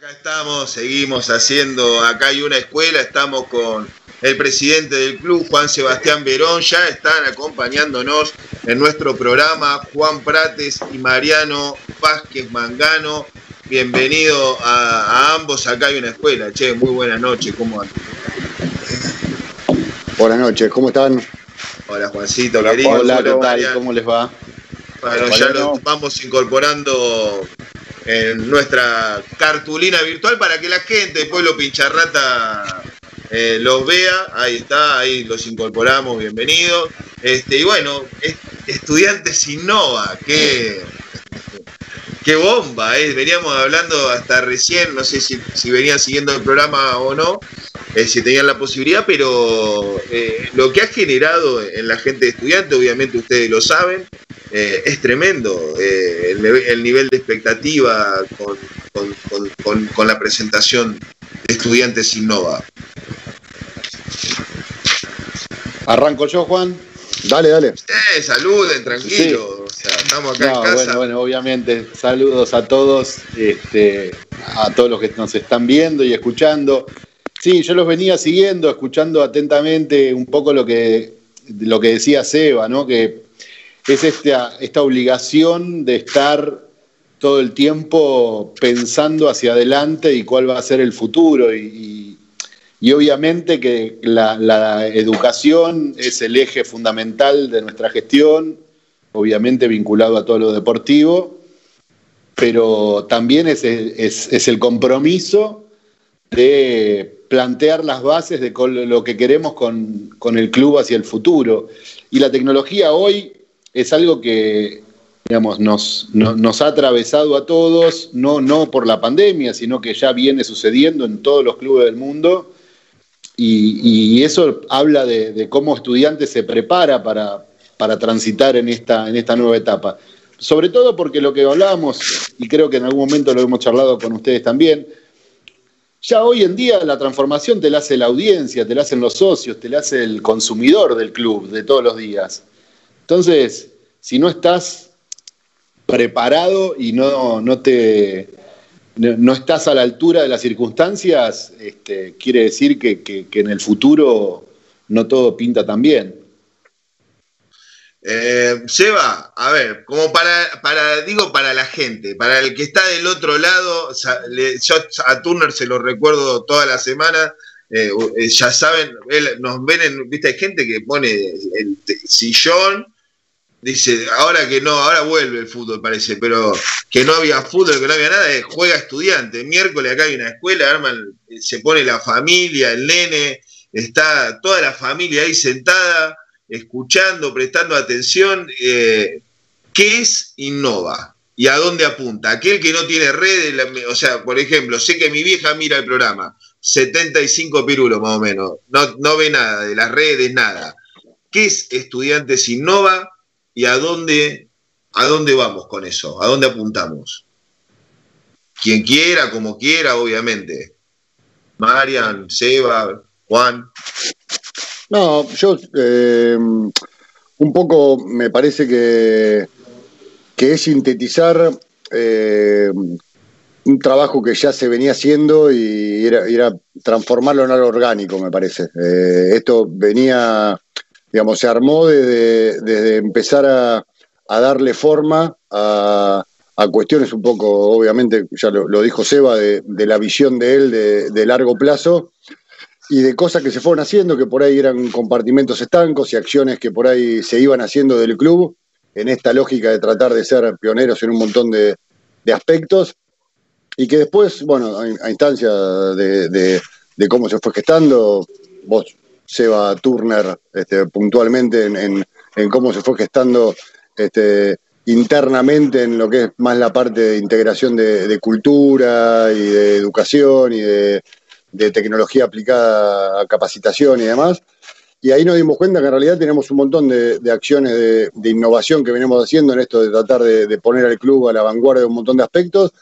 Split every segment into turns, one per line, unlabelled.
Acá estamos, seguimos haciendo, acá hay una escuela, estamos con el presidente del club, Juan Sebastián Verón, ya están acompañándonos en nuestro programa, Juan Prates y Mariano Vázquez Mangano. Bienvenido a, ambos, acá hay una escuela, che, muy buenas noches, ¿cómo andan?
Buenas noches, ¿cómo están?
Hola Juancito,
hola, querido. Hola, ¿cómo les va?
Bueno, ya lo vamos incorporando en nuestra cartulina virtual para que la gente, pueblo pincharrata, eh, los vea. Ahí está, ahí los incorporamos, bienvenidos. Este, y bueno, Estudiantes Innova, qué, qué bomba, eh. veníamos hablando hasta recién, no sé si, si venían siguiendo el programa o no, eh, si tenían la posibilidad, pero eh, lo que ha generado en la gente de estudiante, obviamente ustedes lo saben, eh, es tremendo el, nivel de expectativa con, la presentación de Estudiantes Innova.
Arranco yo, Juan. Dale, dale.
saluden, tranquilo. Estamos acá en casa.
Bueno, bueno, obviamente, saludos a todos, este, a todos los que nos están viendo y escuchando. Sí, yo los venía siguiendo, escuchando atentamente un poco lo que, lo que decía Seba, ¿no? Que es esta, esta obligación de estar todo el tiempo pensando hacia adelante y cuál va a ser el futuro. Y, obviamente que la, la, educación es el eje fundamental de nuestra gestión, obviamente vinculado a todo lo deportivo, pero también es, es, el compromiso de plantear las bases de lo que queremos con, el club hacia el futuro. Y la tecnología hoy es algo que digamos, nos, nos ha atravesado a todos, no, no por la pandemia, sino que ya viene sucediendo en todos los clubes del mundo. Y, eso habla de, cómo estudiante se prepara para, para transitar en esta, en esta nueva etapa. Sobre todo porque lo que hablábamos, y creo que en algún momento lo hemos charlado con ustedes también, ya hoy en día la transformación te la hace la audiencia, te la hacen los socios, te la hace el consumidor del club de todos los días. Entonces, si no estás preparado y no, no te no estás a la altura de las circunstancias, este, quiere decir que, que en el futuro no todo pinta tan bien.
Eh, Seba, a ver, como para, digo, para la gente, para el que está del otro lado, yo a Turner se lo recuerdo toda la semana, eh, eh, ya saben, nos ven, en, viste, hay gente que pone el sillón, dice, ahora que no, ahora vuelve el fútbol, parece, pero que no había fútbol, que no había nada, juega estudiante, miércoles acá hay una escuela, arman, se pone la familia, el nene, está toda la familia ahí sentada escuchando, prestando atención, eh, ¿qué es Innova? ¿Y a dónde apunta? Aquel que no tiene redes, o sea, por ejemplo, sé que mi vieja mira el programa, 75 pirulos más o menos, no, no ve nada de las redes, nada. ¿Qué es Estudiantes Innova y a dónde, a dónde vamos con eso? ¿A dónde apuntamos? Quien quiera, como quiera, obviamente. Marian, Seba, Juan.
No, yo eh, un poco me parece que, que es sintetizar eh, un trabajo que ya se venía haciendo y era, transformarlo en algo orgánico, me parece. Eh, esto venía, digamos, se armó desde, empezar a, darle forma a, cuestiones un poco, obviamente, ya lo, dijo Seba, de, la visión de él de largo plazo y de cosas que se fueron haciendo, que por ahí eran compartimentos estancos y acciones que por ahí se iban haciendo del club, en esta lógica de tratar de ser pioneros en un montón de, aspectos, y que después, bueno, a, instancia de, cómo se fue gestando, vos, Seba Turner, este, puntualmente en, cómo se fue gestando este, internamente en lo que es más la parte de integración de cultura y de educación y de de tecnología aplicada a capacitación y demás. Y ahí nos dimos cuenta que en realidad tenemos un montón de, acciones de, innovación que venimos haciendo en esto de tratar de, poner al club a la vanguardia de un montón de aspectos.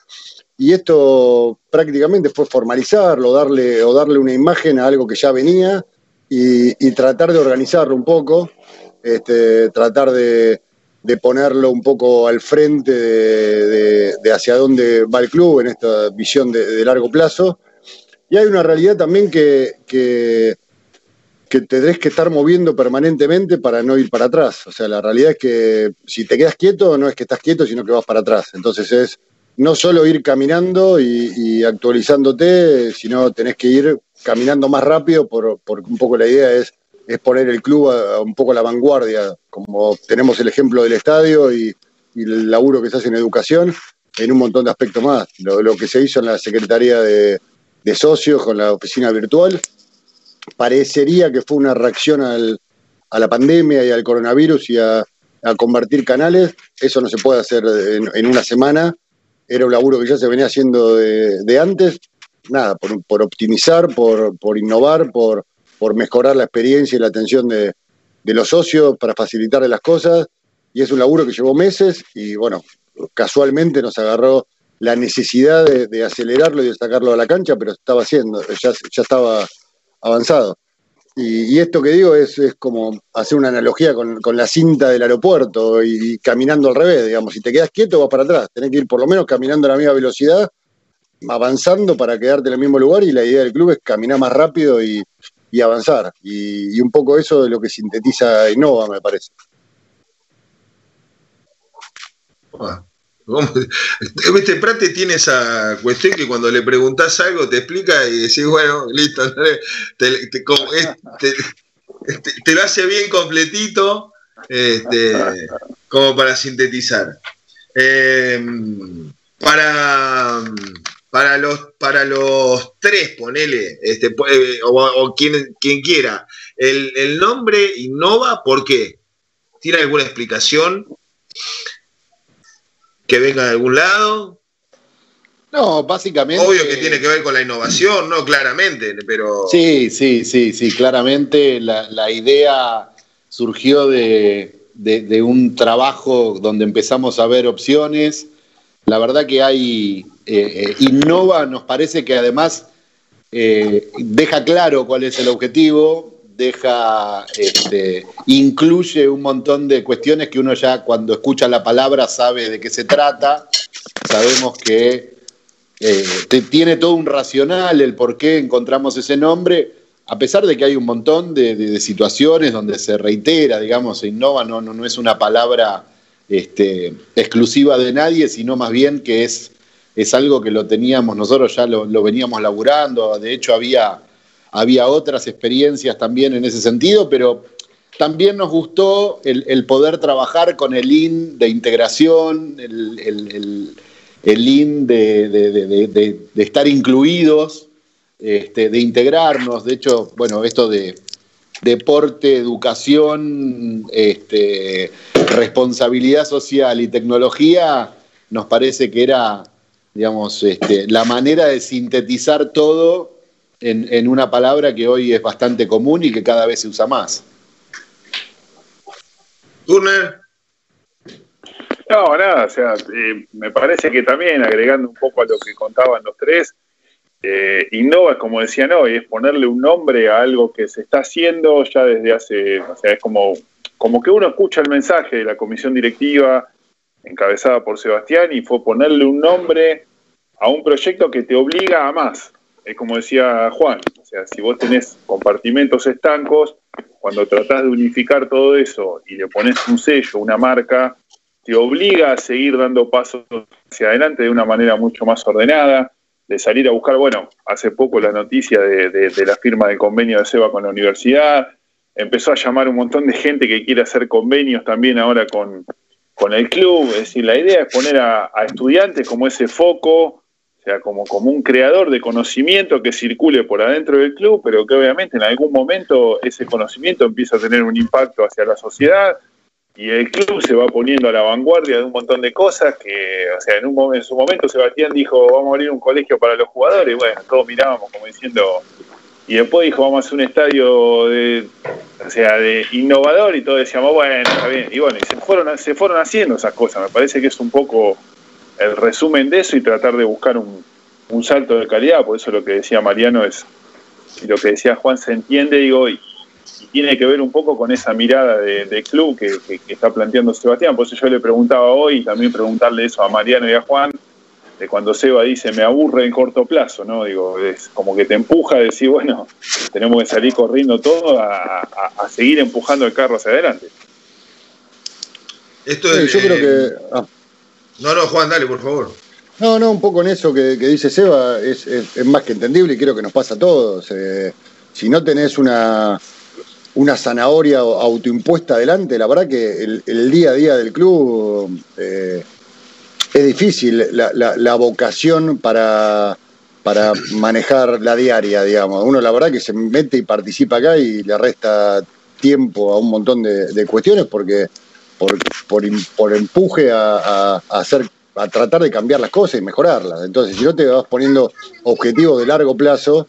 Y esto prácticamente fue formalizarlo, darle, o darle una imagen a algo que ya venía y, tratar de organizarlo un poco, este, tratar de, de ponerlo un poco al frente de, hacia dónde va el club en esta visión de, largo plazo. Y hay una realidad también que, que, que tendrás que estar moviendo permanentemente para no ir para atrás. O sea, la realidad es que si te quedas quieto, no es que estás quieto, sino que vas para atrás. Entonces es no solo ir caminando y, actualizándote, sino tenés que ir caminando más rápido, por, porque un poco la idea es es poner el club a, un poco a la vanguardia, como tenemos el ejemplo del estadio y, el laburo que se hace en educación, en un montón de aspectos más. Lo, que se hizo en la Secretaría de, Socios con la oficina virtual, parecería que fue una reacción a la pandemia y al coronavirus y a, convertir canales. Eso no se puede hacer en, una semana. Era un laburo que ya se venía haciendo de, antes. Nada, por, optimizar, por, por innovar, por, por mejorar la experiencia y la atención de, los socios, para facilitarle las cosas. Y es un laburo que llevó meses y bueno, casualmente nos agarró la necesidad de, acelerarlo y de sacarlo a la cancha, pero estaba haciendo, ya, ya estaba avanzado. Y, esto que digo es, como hacer una analogía con, la cinta del aeropuerto y, caminando al revés, digamos, si te quedas quieto vas para atrás, tenés que ir por lo menos caminando a la misma velocidad, avanzando para quedarte en el mismo lugar y la idea del club es caminar más rápido y, avanzar. Y, un poco eso es lo que sintetiza Innova, me parece.
Este Prate tiene esa cuestión que cuando le preguntas algo te explica y decís, bueno, listo, te, te, lo hace bien completito este, como para sintetizar. Eh, para para los, para los tres, ponele, este, eh, o, quien, quien, quiera, el, nombre innova, ¿por qué? ¿Tiene alguna explicación? ¿Que venga de algún lado?
No, básicamente.
Obvio que tiene que ver con la innovación, ¿no? Claramente, pero.
Sí, sí, sí, sí, claramente la, idea surgió de, de, un trabajo donde empezamos a ver opciones. La verdad que hay eh, innova, nos parece que además eh, deja claro cuál es el objetivo, deja, este, incluye un montón de cuestiones que uno ya cuando escucha la palabra sabe de qué se trata. Sabemos que eh, tiene todo un racional el por qué encontramos ese nombre, a pesar de que hay un montón de, situaciones donde se reitera, digamos, se innova, no, no, no es una palabra este, exclusiva de nadie, sino más bien que es es algo que lo teníamos, nosotros ya lo, veníamos laburando, de hecho había, había otras experiencias también en ese sentido, pero también nos gustó el, poder trabajar con el IN de integración, el, IN de, estar incluidos, este, de integrarnos. De hecho, bueno, esto de deporte, educación, este, responsabilidad social y tecnología, nos parece que era digamos, este, la manera de sintetizar todo en, una palabra que hoy es bastante común y que cada vez se usa más.
Turner.
No, nada, o sea, eh, me parece que también, agregando un poco a lo que contaban los tres, eh, innova, como decían hoy, es ponerle un nombre a algo que se está haciendo ya desde hace, o sea, es como, como que uno escucha el mensaje de la comisión directiva encabezada por Sebastián y fue ponerle un nombre a un proyecto que te obliga a más. Es como decía Juan, o sea, si vos tenés compartimentos estancos, cuando tratás de unificar todo eso y le pones un sello, una marca, te obliga a seguir dando pasos hacia adelante de una manera mucho más ordenada, de salir a buscar, bueno, hace poco la noticia de, la firma del convenio de SEBA con la universidad, empezó a llamar un montón de gente que quiere hacer convenios también ahora con, el club, es decir, la idea es poner a estudiantes como ese foco como, como un creador de conocimiento que circule por adentro del club, pero que obviamente en algún momento ese conocimiento empieza a tener un impacto hacia la sociedad y el club se va poniendo a la vanguardia de un montón de cosas que, o sea, en, un, en su momento Sebastián dijo, vamos a abrir un colegio para los jugadores, y bueno, todos mirábamos como diciendo, y después dijo, vamos a hacer un estadio de, o sea, de innovador, y todos decíamos, bueno, está bien, y bueno, y se fueron, se fueron haciendo esas cosas, me parece que es un poco el resumen de eso y tratar de buscar un, salto de calidad. Por eso lo que decía Mariano es, y lo que decía Juan se entiende, digo, y, tiene que ver un poco con esa mirada de, club que, está planteando Sebastián. Por eso yo le preguntaba hoy y también preguntarle eso a Mariano y a Juan, de cuando Seba dice me aburre en corto plazo, ¿no? Digo, es como que te empuja a decir, bueno, tenemos que salir corriendo todo a, seguir empujando el carro hacia adelante.
Esto es, yo creo que. Ah.
No, no, Juan, dale, por favor.
No, no, un poco en eso que, dice Seba es, más que entendible y creo que nos pasa a todos. Eh, si no tenés una, una zanahoria autoimpuesta adelante, la verdad que el, día a día del club eh, es difícil la, vocación para, para manejar la diaria, digamos. Uno la verdad que se mete y participa acá y le resta tiempo a un montón de, cuestiones porque por, por, empuje a hacer a tratar de cambiar las cosas y mejorarlas. Entonces, si no te vas poniendo objetivos de largo plazo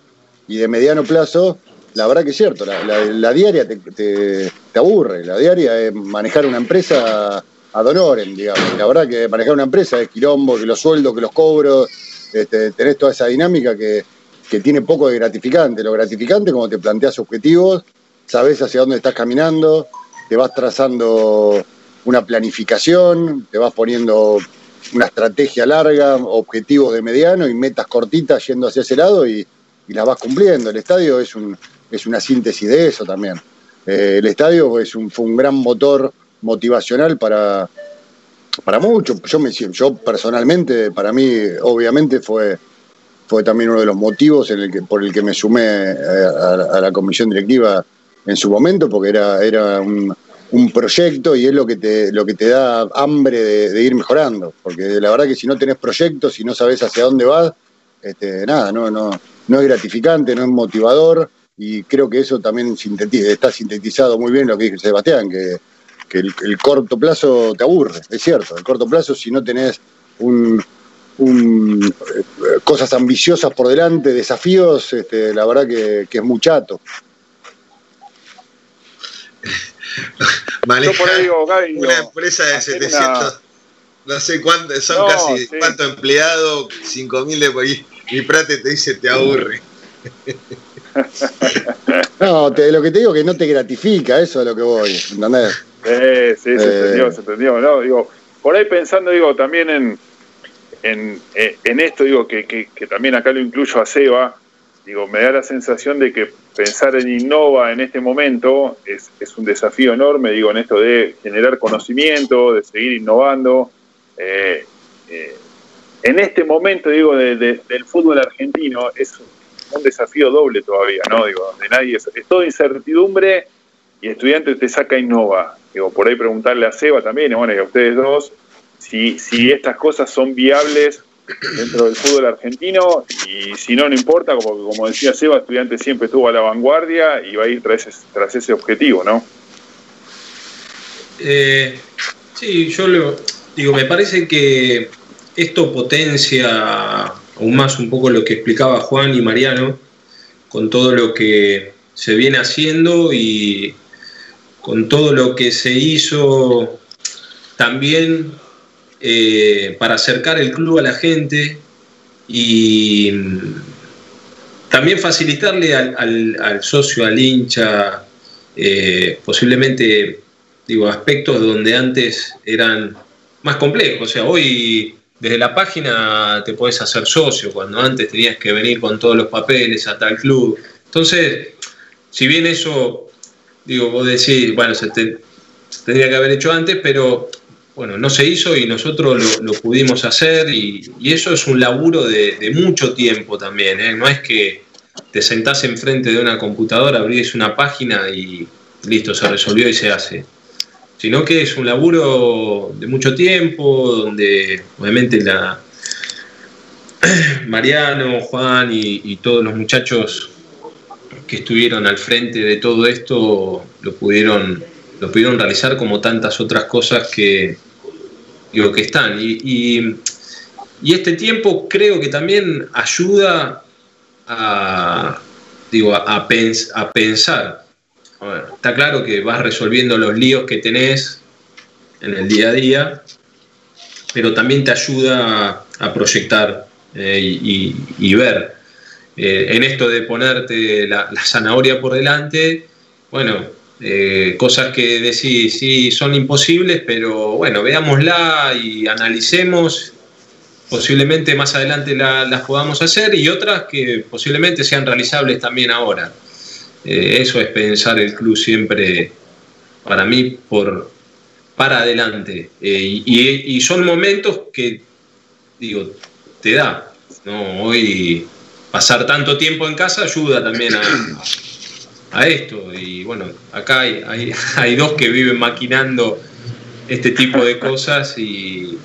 y de mediano plazo, la verdad que es cierto, la, diaria te, aburre, la diaria es manejar una empresa ad honorem, digamos. La verdad que manejar una empresa es quilombo, que los sueldos, que los cobros, este, tenés toda esa dinámica que, que tiene poco de gratificante. Lo gratificante como te planteas objetivos, sabes hacia dónde estás caminando, te vas trazando una planificación, te vas poniendo una estrategia larga, objetivos de mediano y metas cortitas yendo hacia ese lado y, las vas cumpliendo. El estadio es, un, es una síntesis de eso también. Eh, el estadio es un, fue un gran motor motivacional para, para muchos. Yo, me, yo personalmente, para mí, obviamente fue, fue también uno de los motivos en el que, por el que me sumé eh, a, la comisión directiva en su momento, porque era, era un, un proyecto y es lo que te, lo que te da hambre de, ir mejorando. Porque la verdad que si no tenés proyectos, si no sabes hacia dónde vas, este, nada, no, no, no es gratificante, no es motivador. Y creo que eso también está sintetizado muy bien lo que dice Sebastián, que, el, corto plazo te aburre, es cierto. El corto plazo, si no tenés eh, cosas ambiciosas por delante, desafíos, este, la verdad que, que es muy chato.
una empresa de 700, no sé cuántos, son casi cuántos empleados, 5.000 de y Prate te dice te aburre.
No, lo que te digo que no te gratifica, eso es lo que voy, ¿entendés?
sí, se entendió, eh. se entendió. No, digo, por ahí pensando, digo, también en, en, eh, en esto, digo, que, que, que, también acá lo incluyo a Seba, digo, me da la sensación de que pensar en Innova en este momento es, un desafío enorme, digo, en esto de generar conocimiento, de seguir innovando. Eh, eh, en este momento, digo, del fútbol argentino es un desafío doble todavía, ¿no? Digo, donde nadie es, es todo incertidumbre y estudiante te saca Innova. Digo, por ahí preguntarle a Seba también, bueno, y a ustedes dos, si, si estas cosas son viables dentro del fútbol argentino y si no, no importa, como, como decía Seba, estudiante siempre estuvo a la vanguardia y va a ir tras ese, tras ese objetivo, ¿no?
Eh, sí, yo lo digo, me parece que esto potencia aún más un poco lo que explicaba Juan y Mariano con todo lo que se viene haciendo y con todo lo que se hizo también eh, para acercar el club a la gente y mm, también facilitarle al, socio, al hincha, eh, posiblemente digo, aspectos donde antes eran más complejos. O sea, hoy desde la página te puedes hacer socio, cuando antes tenías que venir con todos los papeles a tal club. Entonces, si bien eso, digo, vos decís, bueno, se, se tendría que haber hecho antes, pero bueno, no se hizo y nosotros lo, pudimos hacer y, eso es un laburo de, mucho tiempo también, ¿eh? no es que te sentás enfrente de una computadora, abrís una página y listo, se resolvió y se hace, sino que es un laburo de mucho tiempo, donde obviamente la Mariano, Juan y, todos los muchachos que estuvieron al frente de todo esto lo pudieron, lo pudieron realizar como tantas otras cosas que, digo, que están. Y, este tiempo creo que también ayuda a, digo, a, pensar. está claro que vas resolviendo los líos que tenés en el día a día, pero también te ayuda a, proyectar eh, y, ver. Eh, en esto de ponerte la, zanahoria por delante bueno, eh, cosas que decís, sí, son imposibles, pero bueno, veámosla y analicemos. Posiblemente más adelante las podamos hacer y otras que posiblemente sean realizables también ahora. Eh, eso es pensar el club siempre, para mí, por, para adelante. Eh, y, son momentos que, digo, te da. ¿no? Hoy pasar tanto tiempo en casa ayuda también a, a esto. Y bueno, acá hay, hay, dos que viven maquinando este tipo de cosas y,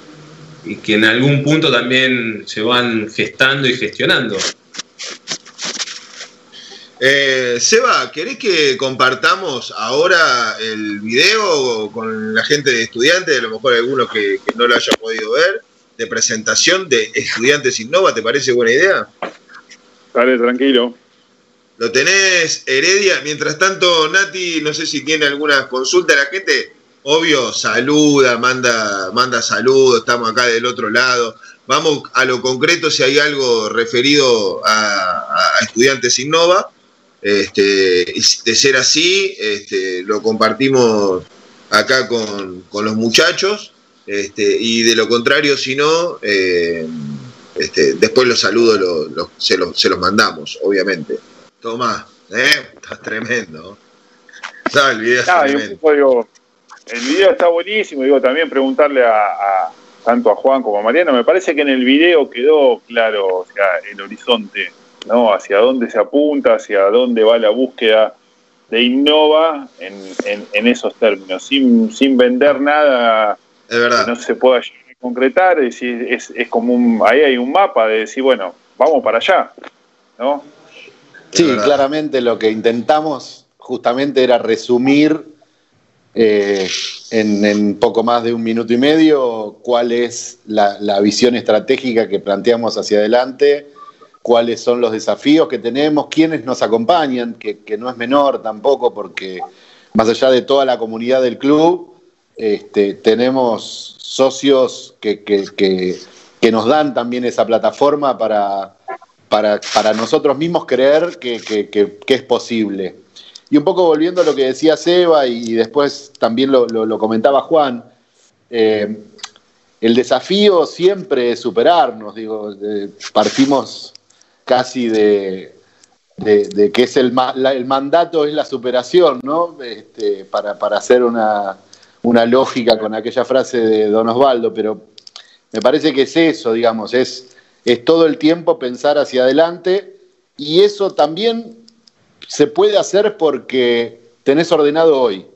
que en algún punto también se van gestando y gestionando.
Eh, Seba, ¿querés que compartamos ahora el video con la gente de estudiantes, a lo mejor algunos que, que no lo hayan podido ver, de presentación de Estudiantes Innova? ¿Te parece buena idea?
Dale, tranquilo.
Lo tenés, Heredia. Mientras tanto, Nati, no sé si tiene alguna consulta. La gente, obvio, saluda, manda, manda saludos, estamos acá del otro lado. Vamos a lo concreto si hay algo referido a, Estudiantes Innova. Este, de ser así, este, lo compartimos acá con, los muchachos. Este, y de lo contrario, si no, eh, este, después los saludos se, se los mandamos, obviamente. Tomás, ¿eh? Está tremendo.
el video el video está buenísimo. Digo, también preguntarle a, tanto a Juan como a Mariano. Me parece que en el video quedó claro o sea, el horizonte, ¿no? Hacia dónde se apunta, hacia dónde va la búsqueda de Innova en, esos términos, sin, sin vender nada
es verdad.
que no se pueda concretar. Es, es, es como un, ahí hay un mapa de decir, bueno, vamos para allá, ¿no?
Sí, claramente lo que intentamos justamente era resumir eh, en, poco más de un minuto y medio cuál es la, visión estratégica que planteamos hacia adelante, cuáles son los desafíos que tenemos, quiénes nos acompañan, que, no es menor tampoco, porque más allá de toda la comunidad del club, este, tenemos socios que, que nos dan también esa plataforma para para, nosotros mismos creer que, es posible. Y un poco volviendo a lo que decía Seba y después también lo, comentaba Juan, eh, el desafío siempre es superarnos, digo, partimos casi de, que es el, el, mandato es la superación, ¿no? Este, para, hacer una, una lógica con aquella frase de Don Osvaldo, pero me parece que es eso, digamos, es es todo el tiempo pensar hacia adelante y eso también se puede hacer porque tenés ordenado hoy.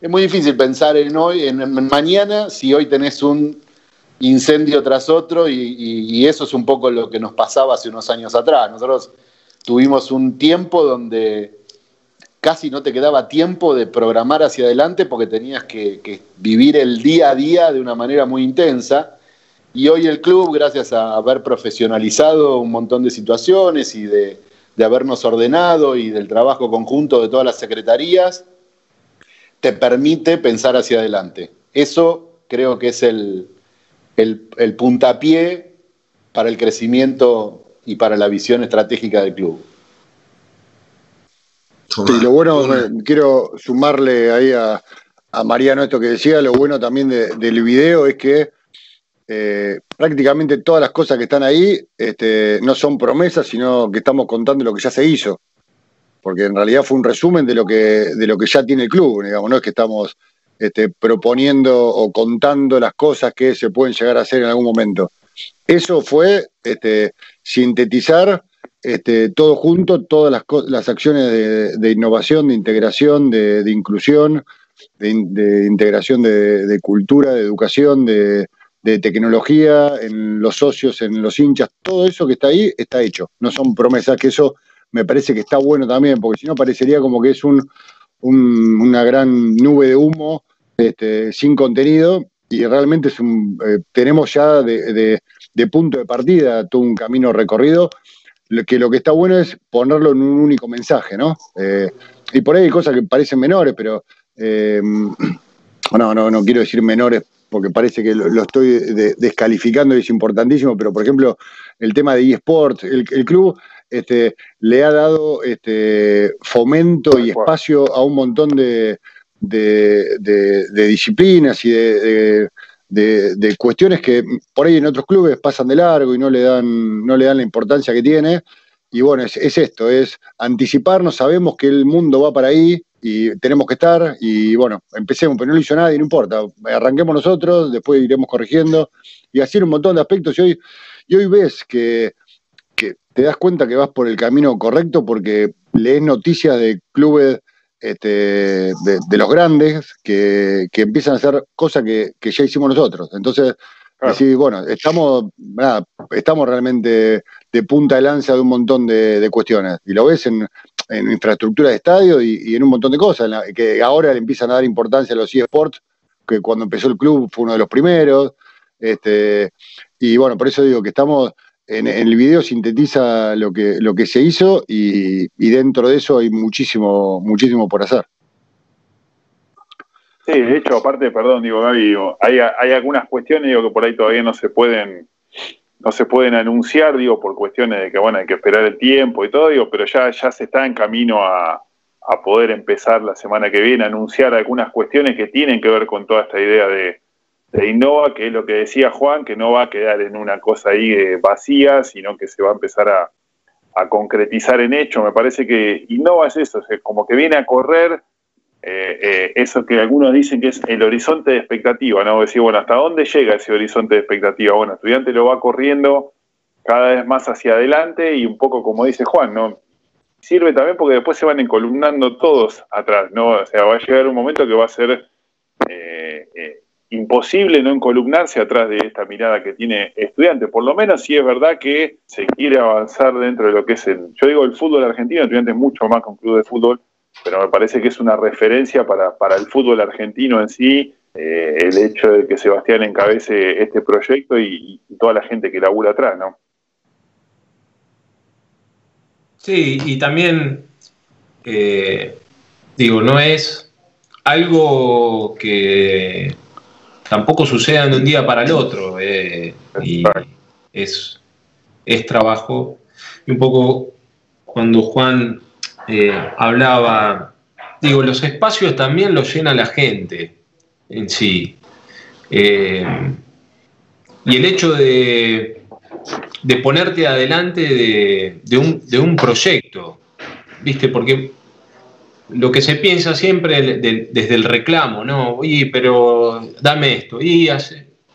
Es muy difícil pensar en hoy, en, mañana, si hoy tenés un incendio tras otro y, eso es un poco lo que nos pasaba hace unos años atrás. Nosotros tuvimos un tiempo donde casi no te quedaba tiempo de programar hacia adelante porque tenías que vivir el día a día de una manera muy intensa y hoy el club, gracias a haber profesionalizado un montón de situaciones y de, habernos ordenado y del trabajo conjunto de todas las secretarías, te permite pensar hacia adelante. Eso creo que es el, el, puntapié para el crecimiento y para la visión estratégica del club.
Sí, lo bueno, quiero sumarle ahí a, Mariano esto que decía, lo bueno también del video es que eh, prácticamente todas las cosas que están ahí este, no son promesas, sino que estamos contando lo que ya se hizo. Porque en realidad fue un resumen de lo que, de lo que ya tiene el club, digamos, no es que estamos este, proponiendo o contando las cosas que se pueden llegar a hacer en algún momento. Eso fue este, sintetizar este, todo junto, todas las, las acciones de, innovación, de integración, de, inclusión, de, integración de, cultura, de educación, de, de tecnología, en los socios, en los hinchas, todo eso que está ahí está hecho. No son promesas, que eso me parece que está bueno también, porque si no parecería como que es un, una gran nube de humo este, sin contenido y realmente es un, eh, tenemos ya de, punto de partida todo un camino recorrido, que lo que está bueno es ponerlo en un único mensaje, ¿no? Eh, y por ahí hay cosas que parecen menores, pero eh, no, no, no quiero decir menores porque parece que lo, estoy descalificando y es importantísimo, pero por ejemplo, el tema de eSports, el, club este, le ha dado este, fomento y espacio a un montón de, disciplinas y de, cuestiones que por ahí en otros clubes pasan de largo y no le dan, no le dan la importancia que tiene. Y bueno, es, es esto, es anticiparnos, sabemos que el mundo va para ahí, y tenemos que estar y bueno, empecemos, pero no lo hizo nadie, no importa, arranquemos nosotros, después iremos corrigiendo y así un montón de aspectos y hoy, y hoy ves que, te das cuenta que vas por el camino correcto porque lees noticias de clubes este, de, los grandes que, empiezan a hacer cosas que, ya hicimos nosotros. Entonces, bueno, estamos, estamos realmente de punta de lanza de un montón de, de cuestiones. Y lo ves en, en infraestructura de estadio y, en un montón de cosas, que ahora le empiezan a dar importancia a los eSports, que cuando empezó el club fue uno de los primeros. Este, y bueno, por eso digo que estamos, en, el video sintetiza lo que, lo que se hizo y, dentro de eso hay muchísimo, muchísimo por hacer.
Sí, de hecho, aparte, perdón, digo, Gaby, hay, hay algunas cuestiones que por ahí todavía no se pueden no se pueden anunciar, digo, por cuestiones de que, bueno, hay que esperar el tiempo y todo, digo, pero ya, ya se está en camino a, poder empezar la semana que viene a anunciar algunas cuestiones que tienen que ver con toda esta idea de, de Innova, que es lo que decía Juan, que no va a quedar en una cosa ahí eh, vacía, sino que se va a empezar a, a concretizar en hecho. Me parece que Innova es eso, es como que viene a correr eh, eh, eso que algunos dicen que es el horizonte de expectativa, ¿no? Decir, bueno, ¿hasta dónde llega ese horizonte de expectativa? Bueno, estudiante lo va corriendo cada vez más hacia adelante y un poco como dice Juan, ¿no? Sirve también porque después se van encolumnando todos atrás, ¿no? O sea, va a llegar un momento que va a ser eh, imposible no encolumnarse atrás de esta mirada que tiene estudiante. Por lo menos si es verdad que se quiere avanzar dentro de lo que es el, yo digo el fútbol argentino, estudiante es mucho más que un club de fútbol, pero me parece que es una referencia para, para el fútbol argentino en sí, eh, el hecho de que Sebastián encabece este proyecto y, toda la gente que labura atrás, ¿no?
Sí, y también, eh, digo, no es algo que tampoco suceda de un día para el otro, eh, y es, es trabajo. Y un poco cuando Juan eh, hablaba, digo, los espacios también los llena la gente en sí. Eh, y el hecho de, de ponerte adelante de, un, proyecto, ¿viste? Porque lo que se piensa siempre desde el reclamo, ¿no? Oye, pero dame esto. Y,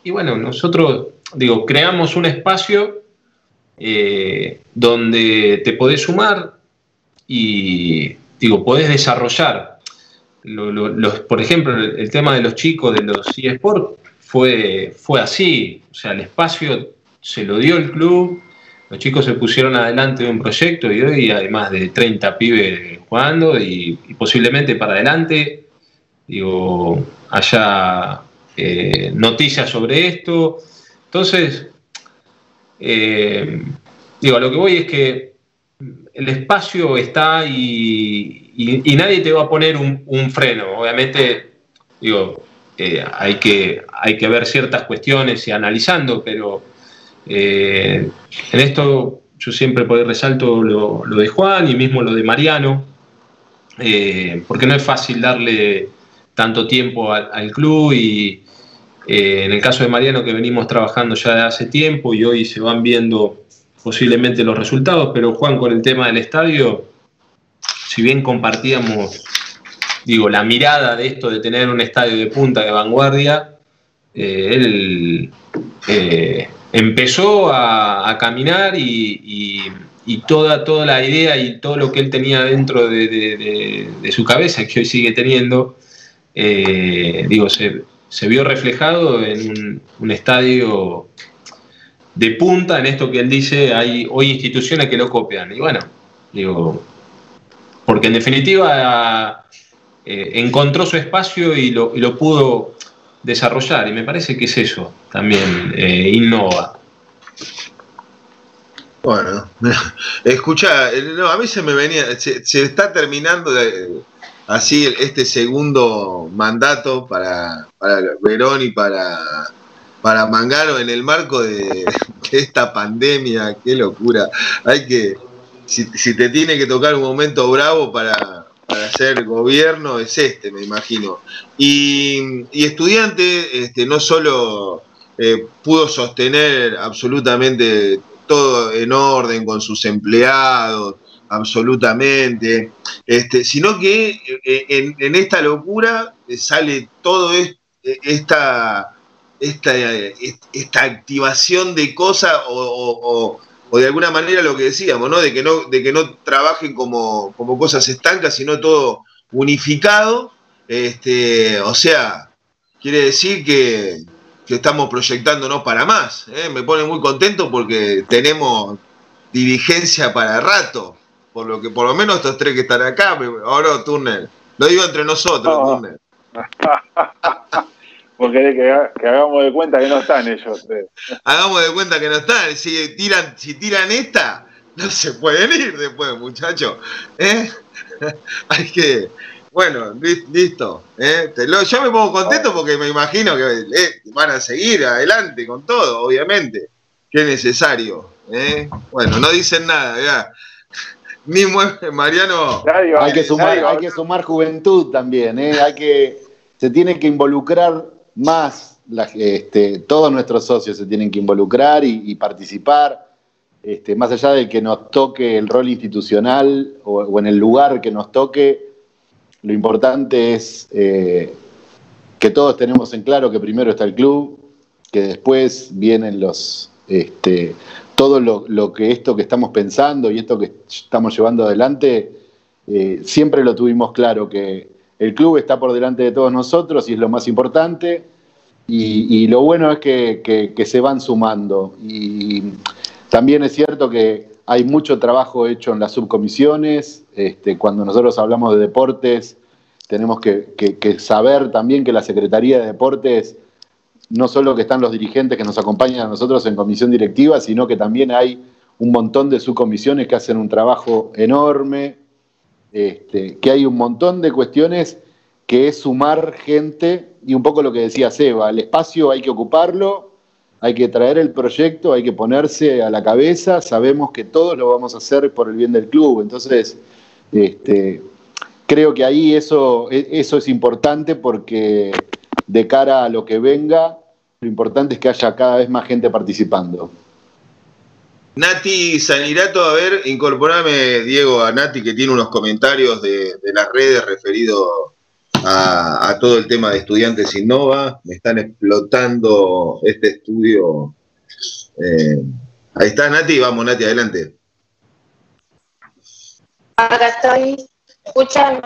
y bueno, nosotros, digo, creamos un espacio eh, donde te podés sumar, y digo, podés desarrollar. por ejemplo, el, tema de los chicos de los eSports fue, fue así, o sea, el espacio se lo dio el club, los chicos se pusieron adelante de un proyecto y hoy hay más de 30 pibes jugando y, posiblemente para adelante, digo, haya eh, noticias sobre esto. Entonces, eh, digo, a lo que voy es que el espacio está y, nadie te va a poner un, freno. Obviamente, digo, eh, hay, que, hay que ver ciertas cuestiones y analizando, pero eh, en esto yo siempre por resalto lo, de Juan y mismo lo de Mariano, eh, porque no es fácil darle tanto tiempo al, club y en el caso de Mariano que venimos trabajando ya hace tiempo y hoy se van viendo posiblemente los resultados, pero Juan, con el tema del estadio, si bien compartíamos, digo, la mirada de esto de tener un estadio de punta de vanguardia, eh, él eh, empezó a, caminar y, toda, toda la idea y todo lo que él tenía dentro de, su cabeza, que hoy sigue teniendo, eh, digo, se, vio reflejado en un estadio de punta en esto que él dice, hay hoy instituciones que lo copian. Y bueno, digo, porque en definitiva eh, encontró su espacio y lo, pudo desarrollar. Y me parece que es eso también, eh, innova.
Bueno, escucha, eh, no, a mí se me venía, se, está terminando así este segundo mandato para, para Verón y para para Mangaro en el marco de, esta pandemia, qué locura. Hay que, si, te tiene que tocar un momento bravo para, hacer gobierno, es este, me imagino. Y, estudiante este, no solo eh, pudo sostener absolutamente todo en orden con sus empleados, absolutamente, este, sino que eh, en, esta locura sale todo esta, esta, esta activación de cosas o, de alguna manera lo que decíamos, ¿no? De que no, de que no trabajen como, como cosas estancas, sino todo unificado. Este, o sea, quiere decir que, que estamos proyectándonos para más. ¿eh? Me pone muy contento porque tenemos dirigencia para rato por lo que por lo menos estos tres que están acá, ahora Turner, lo digo entre nosotros, Turner.
Porque que, que, hagamos de cuenta que no están ellos.
Hagamos de cuenta que no están. Si tiran, si tiran esta, no se pueden ir después, muchachos. ¿Eh? Hay que. Bueno, listo. ¿eh? yo me pongo contento porque me imagino que eh, van a seguir adelante con todo, obviamente. Que es necesario. ¿eh? Bueno, no dicen nada, ya. Mismo Mariano.
hay, que sumar, hay que sumar juventud también, ¿eh? hay que, se tiene que involucrar más, este, todos nuestros socios se tienen que involucrar y, participar, este, más allá de que nos toque el rol institucional o, en el lugar que nos toque, lo importante es eh, que todos tenemos en claro que primero está el club, que después vienen los, este, todo lo, que esto que estamos pensando y esto que estamos llevando adelante, eh, siempre lo tuvimos claro, que el club está por delante de todos nosotros y es lo más importante. Y, lo bueno es que, se van sumando. Y también es cierto que hay mucho trabajo hecho en las subcomisiones. Este, cuando nosotros hablamos de deportes, tenemos que, que saber también que la Secretaría de Deportes no solo que están los dirigentes que nos acompañan a nosotros en comisión directiva, sino que también hay un montón de subcomisiones que hacen un trabajo enorme, este, que hay un montón de cuestiones que es sumar gente y un poco lo que decía Seba, el espacio hay que ocuparlo, hay que traer el proyecto, hay que ponerse a la cabeza, sabemos que todos lo vamos a hacer por el bien del club, entonces este, creo que ahí eso, eso es importante porque de cara a lo que venga, lo importante es que haya cada vez más gente participando.
Nati Sanirato, a ver, incorporame, Diego, a Nati, que tiene unos comentarios de, las redes referidos a, todo el tema de estudiantes Innova. Me están explotando este estudio. Eh, ahí está, Nati, vamos, Nati, adelante.
Acá estoy. ¿Escuchan?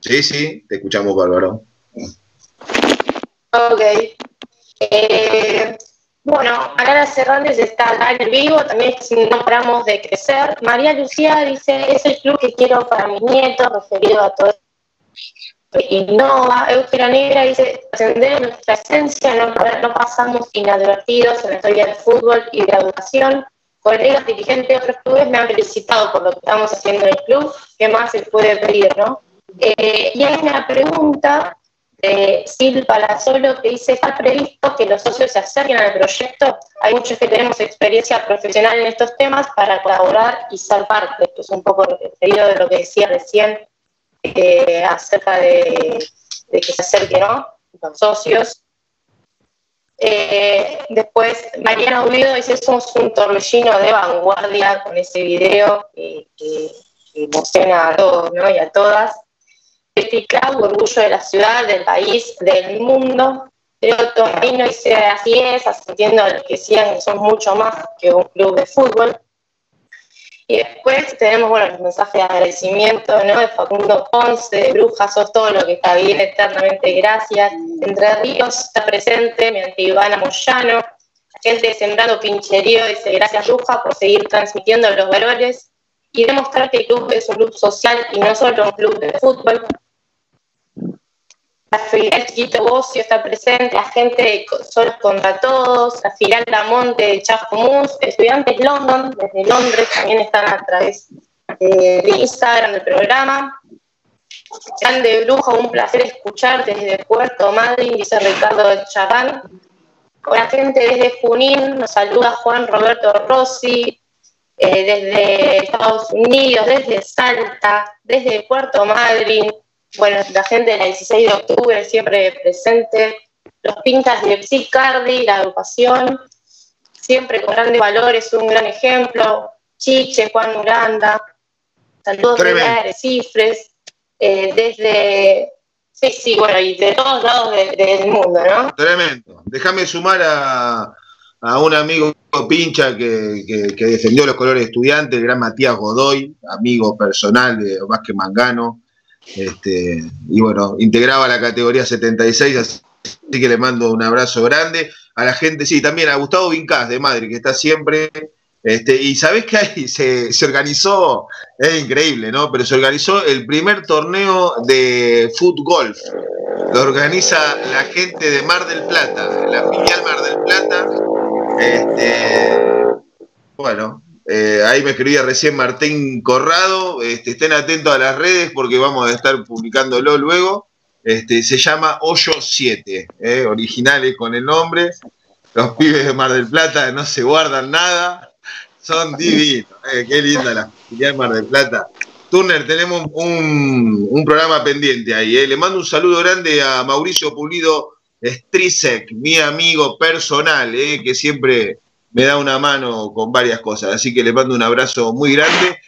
Sí, sí, te escuchamos, Bárbaro.
Ok. Eh, bueno, Alara Cervantes está acá en el vivo, también no paramos de crecer. María Lucía dice, es el club que quiero para mis nietos, referido a todo Innova. Eugenia Negra dice, ascender nuestra esencia, no, no pasamos inadvertidos en la historia del fútbol y de la educación. Colegas dirigentes de otros clubes me han felicitado por lo que estamos haciendo en el club. ¿Qué más se puede pedir, no? Eh, y hay una pregunta eh, Silva solo que dice, está previsto que los socios se acerquen al proyecto. Hay muchos que tenemos experiencia profesional en estos temas para colaborar y ser parte. Esto es un poco referido de lo que decía recién eh, acerca de, que se acerquen los socios. Eh, después, Mariana Ubido dice, somos un torbellino de vanguardia con ese video que, emociona a todos y a todas. Betty orgullo de la ciudad, del país, del mundo. Leo Tomino dice así es, asistiendo a los que decían que son mucho más que un club de fútbol. Y después tenemos bueno, los mensajes de agradecimiento ¿no? de Facundo Ponce, de Brujas, sos todo lo que está bien, eternamente gracias. Entre Ríos está presente, mi Ivana Moyano. Gente de Sembrando Pincherío dice gracias Bruja por seguir transmitiendo los valores y demostrar que el club es un club social y no solo un club de fútbol. La filial Chiquito Bocio está presente, la gente de Solos contra Todos, la filial Monte de Chascomús, estudiantes London, desde Londres también están a través de Instagram del programa. Grande Brujo, un placer escuchar desde Puerto Madryn, dice Ricardo Chagán. Con la gente desde Junín, nos saluda Juan Roberto Rossi, eh, desde Estados Unidos, desde Salta, desde Puerto Madryn, bueno, la gente de la 16 de octubre siempre presente, los pintas de Psicardi, la agrupación, siempre con grandes valores, un gran ejemplo, Chiche, Juan Miranda, saludos desde Cifres, eh, desde Sí, sí, bueno, y de todos lados del mundo, ¿no?
Tremendo. Déjame sumar a, a un amigo pincha que, defendió los colores estudiantes, el gran Matías Godoy, amigo personal de Vázquez Mangano, este, y bueno, integraba la categoría 76, así que le mando un abrazo grande. A la gente, sí, también a Gustavo Vincás de Madrid, que está siempre. Este, y sabés que ahí se, se, organizó, es increíble, ¿no? Pero se organizó el primer torneo de fútbol. Lo organiza la gente de Mar del Plata, la filial Mar del Plata, este, bueno, eh, ahí me escribía recién Martín Corrado. Este, estén atentos a las redes porque vamos a estar publicándolo luego. Este, se llama Hoyo 7, eh, originales con el nombre. Los pibes de Mar del Plata no se guardan nada, son divinos. Eh, qué linda la filial Mar del Plata. Turner, tenemos un, un programa pendiente ahí. Le mando un saludo grande a Mauricio Pulido Strisek, mi amigo personal, eh, que siempre me da una mano con varias cosas. Así que le mando un abrazo muy grande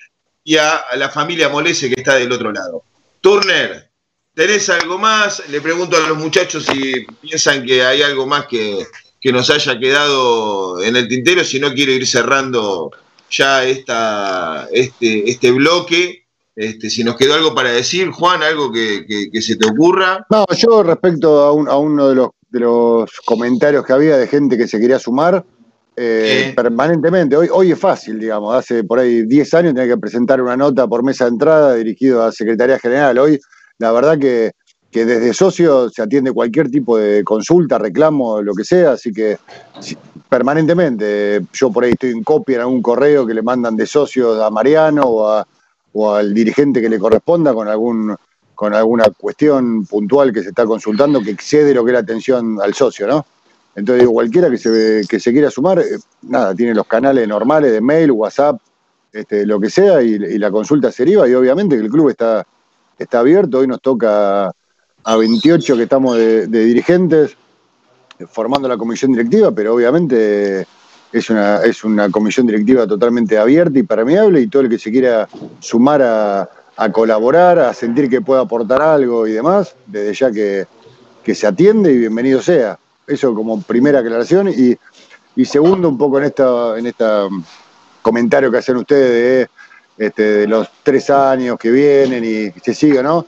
y a, la familia Molese que está del otro lado. Turner, ¿tenés algo más? Le pregunto a los muchachos si piensan que hay algo más que, que nos haya quedado en el tintero, si no quiero ir cerrando ya esta, este, este bloque este, si nos quedó algo para decir, Juan, algo que, se te ocurra.
No, yo respecto a, uno de los, de los comentarios que había de gente que se quería sumar, eh, permanentemente, hoy, hoy es fácil, digamos, hace por ahí 10 años tenía que presentar una nota por mesa de entrada dirigido a Secretaría General. Hoy, la verdad que, desde socio se atiende cualquier tipo de consulta, reclamo, lo que sea, así que permanentemente, yo por ahí estoy en copia en algún correo que le mandan de socios a Mariano o a o al dirigente que le corresponda con algún con alguna cuestión puntual que se está consultando que excede lo que es la atención al socio, ¿no? Entonces digo, cualquiera que se, que se quiera sumar, eh, nada, tiene los canales normales de mail, WhatsApp, este, lo que sea, y, la consulta se deriva, y obviamente que el club está, está abierto, hoy nos toca a 28 que estamos de dirigentes, formando la comisión directiva, pero obviamente es una, es una comisión directiva totalmente abierta y permeable y todo el que se quiera sumar a, colaborar, a sentir que puede aportar algo y demás, desde ya que, se atiende y bienvenido sea. Eso como primera aclaración. Y, segundo, un poco en esta, en esta comentario que hacen ustedes de, este, los tres años que vienen y se sigue, ¿no?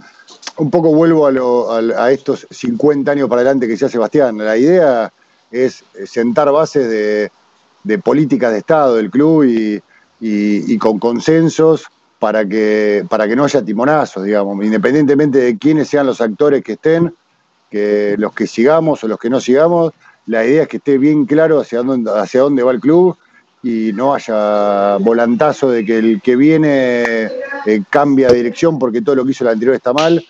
Un poco vuelvo a, a estos 50 años para adelante que decía Sebastián. La idea es sentar bases de, de políticas de Estado del club y, con consensos para que, para que no haya timonazos, digamos, independientemente de quiénes sean los actores que estén, que los que sigamos o los que no sigamos, la idea es que esté bien claro hacia dónde, hacia dónde va el club y no haya volantazo de que el que viene eh, cambia de dirección porque todo lo que hizo el anterior está mal.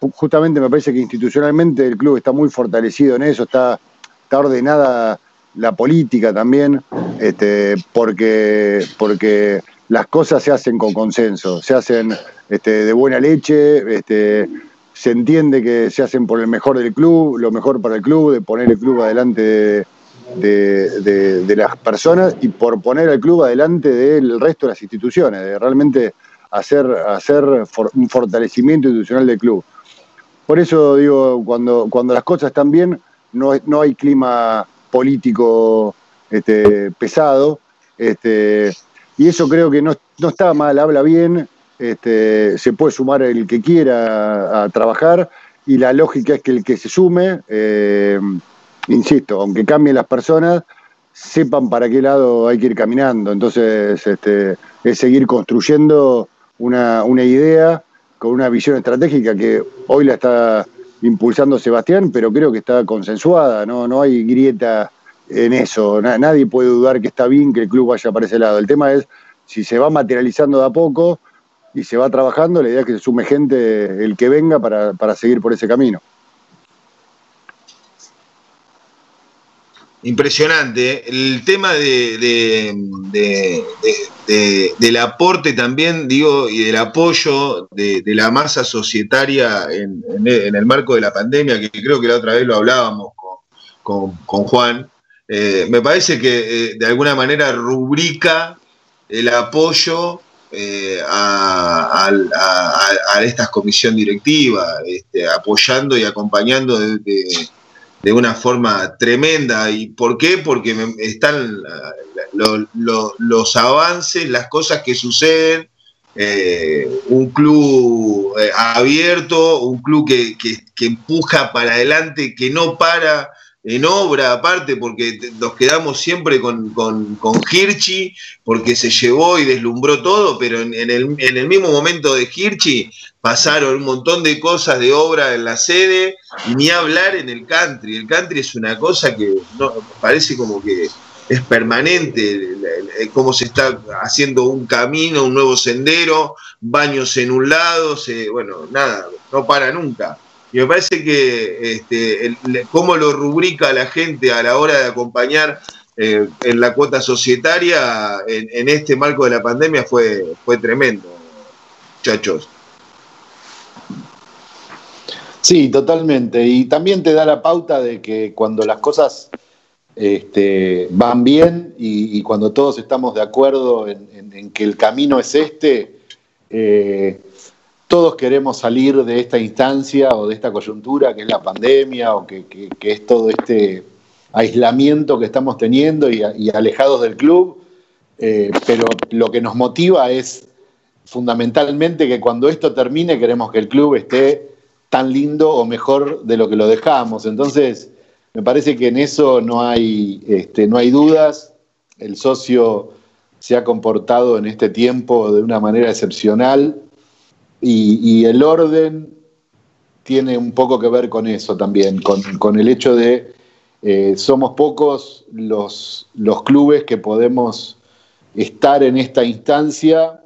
Justamente me parece que institucionalmente el club está muy fortalecido en eso, está, está ordenada la política también, este, porque, porque las cosas se hacen con consenso, se hacen este, de buena leche, este, se entiende que se hacen por el mejor del club, lo mejor para el club, de poner el club adelante de, las personas y por poner al club adelante del resto de las instituciones, de realmente hacer, hacer un fortalecimiento institucional del club. Por eso digo, cuando, cuando las cosas están bien, no, no hay clima político este, pesado. Este, y eso creo que no, está mal, habla bien, este, se puede sumar el que quiera a, trabajar y la lógica es que el que se sume, eh, insisto, aunque cambien las personas, sepan para qué lado hay que ir caminando. Entonces, este, es seguir construyendo una, una idea con una visión estratégica que hoy la está impulsando Sebastián, pero creo que está consensuada, no, no hay grieta en eso. nadie puede dudar que está bien que el club vaya para ese lado. El tema es si se va materializando de a poco y se va trabajando, la idea es que se sume gente, el que venga, para, seguir por ese camino.
impresionante. El tema de, del aporte también, digo, y del apoyo de, la masa societaria en, el marco de la pandemia, que creo que la otra vez lo hablábamos con, Juan, eh, me parece que eh, de alguna manera rubrica el apoyo eh, a, esta comisión directiva, este, apoyando y acompañando de, una forma tremenda. ¿Y por qué? Porque están los avances, las cosas que suceden. Eh, un club eh, abierto, un club que, que empuja para adelante, que no para, en obra aparte, porque nos quedamos siempre con, con, Hirschi, porque se llevó y deslumbró todo, pero en, el, mismo momento de Hirschi pasaron un montón de cosas de obra en la sede, y ni hablar en el country. El country es una cosa que no, parece como que es permanente, cómo se está haciendo un camino, un nuevo sendero, baños en un lado, se, bueno, nada, no para nunca. Y me parece que este, cómo lo rubrica la gente a la hora de acompañar eh, en la cuota societaria en, este marco de la pandemia fue, fue tremendo, muchachos.
Sí, totalmente. Y también te da la pauta de que cuando las cosas este, van bien y, cuando todos estamos de acuerdo en, que el camino es este, eh, todos queremos salir de esta instancia o de esta coyuntura que es la pandemia o que, es todo este aislamiento que estamos teniendo y, alejados del club, eh, pero lo que nos motiva es fundamentalmente que cuando esto termine queremos que el club esté tan lindo o mejor de lo que lo dejamos. Entonces, me parece que en eso no hay, este, no hay dudas. El socio se ha comportado en este tiempo de una manera excepcional y, el orden tiene un poco que ver con eso también, con, el hecho de eh, somos pocos los, clubes que podemos estar en esta instancia.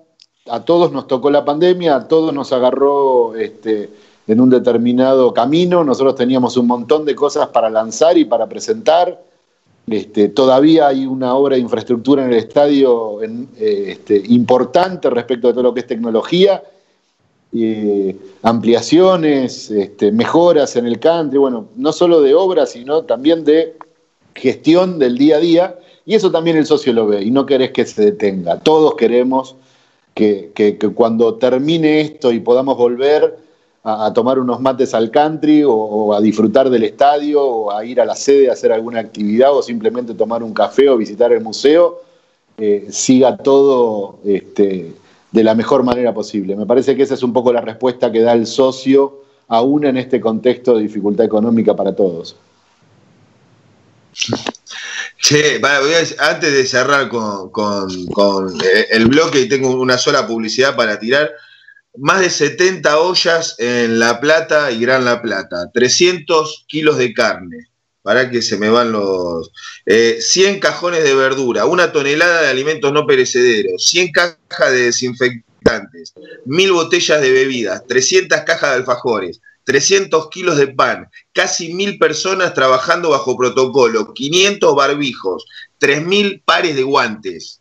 A todos nos tocó la pandemia, a todos nos agarró este, en un determinado camino. Nosotros teníamos un montón de cosas para lanzar y para presentar. Este, todavía hay una obra de infraestructura en el estadio eh, este, importante respecto a todo lo que es tecnología ampliaciones, este, mejoras en el country, bueno, no solo de obra, sino también de gestión del día a día, y eso también el socio lo ve, y no querés que se detenga. Todos queremos que, cuando termine esto y podamos volver a, tomar unos mates al country o, a disfrutar del estadio o a ir a la sede a hacer alguna actividad o simplemente tomar un café o visitar el museo, eh, siga todo este, de la mejor manera posible. Me parece que esa es un poco la respuesta que da el socio, aún en este contexto de dificultad económica para todos.
Che, antes de cerrar con, eh, el bloque y tengo una sola publicidad para tirar, más de 70 ollas en La Plata y Gran La Plata, 300 kilos de carne, para que se me van los... 100 eh, cajones de verdura, una tonelada de alimentos no perecederos, 100 cajas de desinfectantes, 1000 botellas de bebidas, 300 cajas de alfajores, 300 kilos de pan, casi 1000 personas trabajando bajo protocolo, 500 barbijos, 3000 pares de guantes.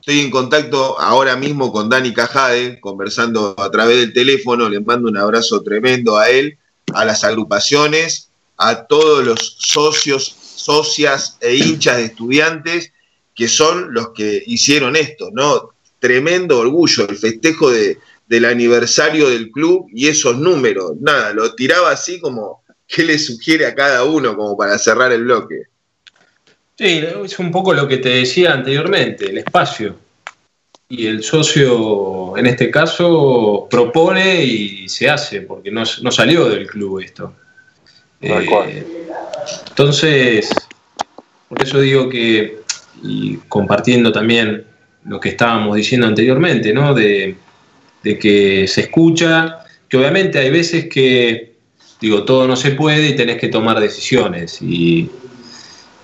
Estoy en contacto ahora mismo con Dani Cajade, conversando a través del teléfono, le mando un abrazo tremendo a él, a las agrupaciones a todos los socios, socias e hinchas de estudiantes que son los que hicieron esto, ¿no? Tremendo orgullo, el festejo de, del aniversario del club y esos números, nada, lo tiraba así como, ¿qué le sugiere a cada uno como para cerrar el bloque?
Sí, es un poco lo que te decía anteriormente, el espacio. Y el socio, en este caso, propone y se hace, porque no, no salió del club esto. Eh, entonces, por eso digo que, y compartiendo también lo que estábamos diciendo anteriormente, ¿no? De, que se escucha, que obviamente hay veces que, digo, todo no se puede y tenés que tomar decisiones y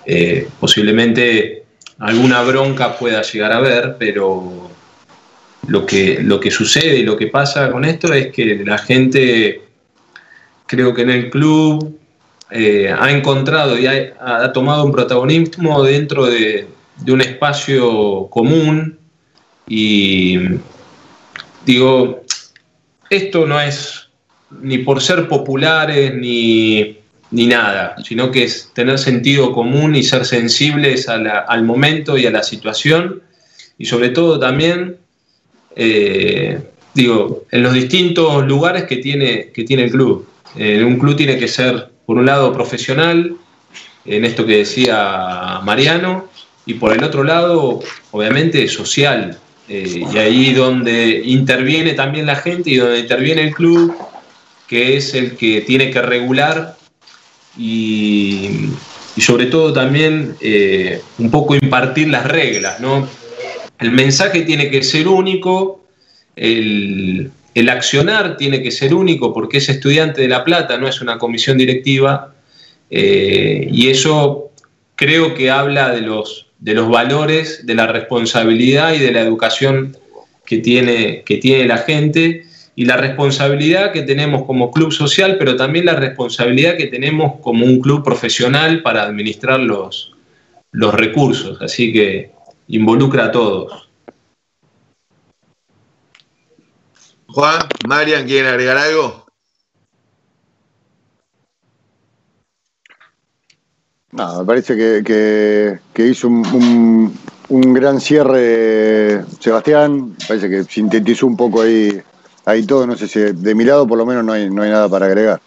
eh, posiblemente alguna bronca pueda llegar a ver, pero lo que, lo que sucede y lo que pasa con esto es que la gente, creo que en el club eh, ha encontrado y ha, tomado un protagonismo dentro de, un espacio común y digo, esto no es ni por ser populares ni, nada, sino que es tener sentido común y ser sensibles al momento y a la situación y sobre todo también, eh, digo, en los distintos lugares que tiene, que tiene el club. Eh, un club tiene que ser por un lado profesional, en esto que decía Mariano, y por el otro lado, obviamente, social. Eh, y ahí donde interviene también la gente y donde interviene el club, que es el que tiene que regular y, sobre todo también eh, un poco impartir las reglas. ¿no? El mensaje tiene que ser único, el, el accionar tiene que ser único porque es estudiante de La Plata, no es una comisión directiva, eh, y eso creo que habla de los, de los valores, de la responsabilidad y de la educación que tiene, que tiene la gente y la responsabilidad que tenemos como club social, pero también la responsabilidad que tenemos como un club profesional para administrar los, los recursos. Así que involucra a todos.
Juan, Marian, ¿quieren agregar algo?
No, me parece que, hizo un, gran cierre Sebastián, me parece que sintetizó un poco ahí, ahí todo, no sé si de mi lado por lo menos no hay, no hay nada para agregar.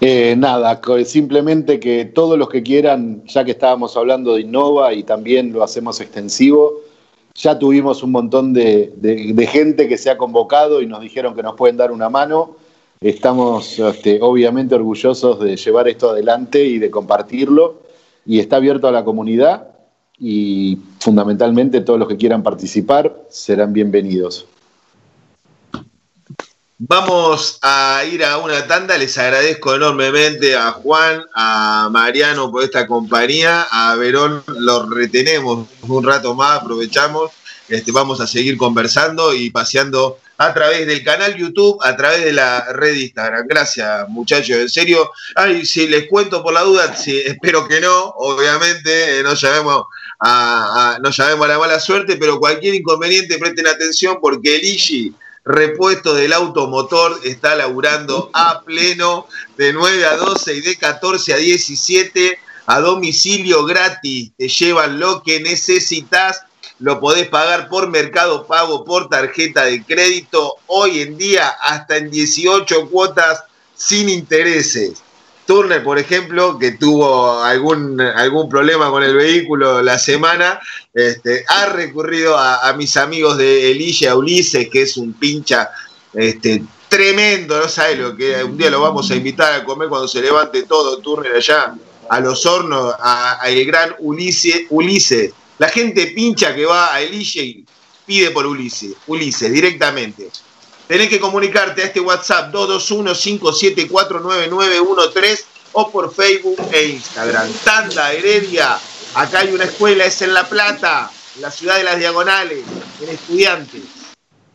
Eh, nada, simplemente que todos los que quieran, ya que estábamos hablando de Innova y también lo hacemos extensivo, ya tuvimos un montón de, gente que se ha convocado y nos dijeron que nos pueden dar una mano. Estamos este, obviamente orgullosos de llevar esto adelante y de compartirlo. Y está abierto a la comunidad y fundamentalmente todos los que quieran participar serán bienvenidos.
Vamos a ir a una tanda. Les agradezco enormemente a Juan, a Mariano por esta compañía, a Verón lo retenemos un rato más, aprovechamos. Este, vamos a seguir conversando y paseando a través del canal YouTube, a través de la red Instagram. Gracias, muchachos, en serio. Ay, si les cuento por la duda, espero que no, obviamente, eh, no llamemos a, no llamemos a la mala suerte, pero cualquier inconveniente presten atención porque el IGI repuesto del automotor está laburando a pleno de 9 a 12 y de 14 a 17 a domicilio gratis. Te llevan lo que necesitas. Lo podés pagar por mercado pago, por tarjeta de crédito. Hoy en día hasta en 18 cuotas sin intereses. Turner, por ejemplo, que tuvo algún, algún problema con el vehículo la semana, este, ha recurrido a, mis amigos de Elige, Ulises, que es un pincha este, tremendo, no sabe lo que un día lo vamos a invitar a comer cuando se levante todo Turner allá a los hornos, a, el gran Ulises, Ulises. La gente pincha que va a Elige y pide por Ulises, Ulises, directamente. Tenés que comunicarte a este WhatsApp 221-5749913 o por Facebook e Instagram. Tanda Heredia, acá hay una escuela, es en La Plata, la ciudad de las Diagonales, en Estudiantes.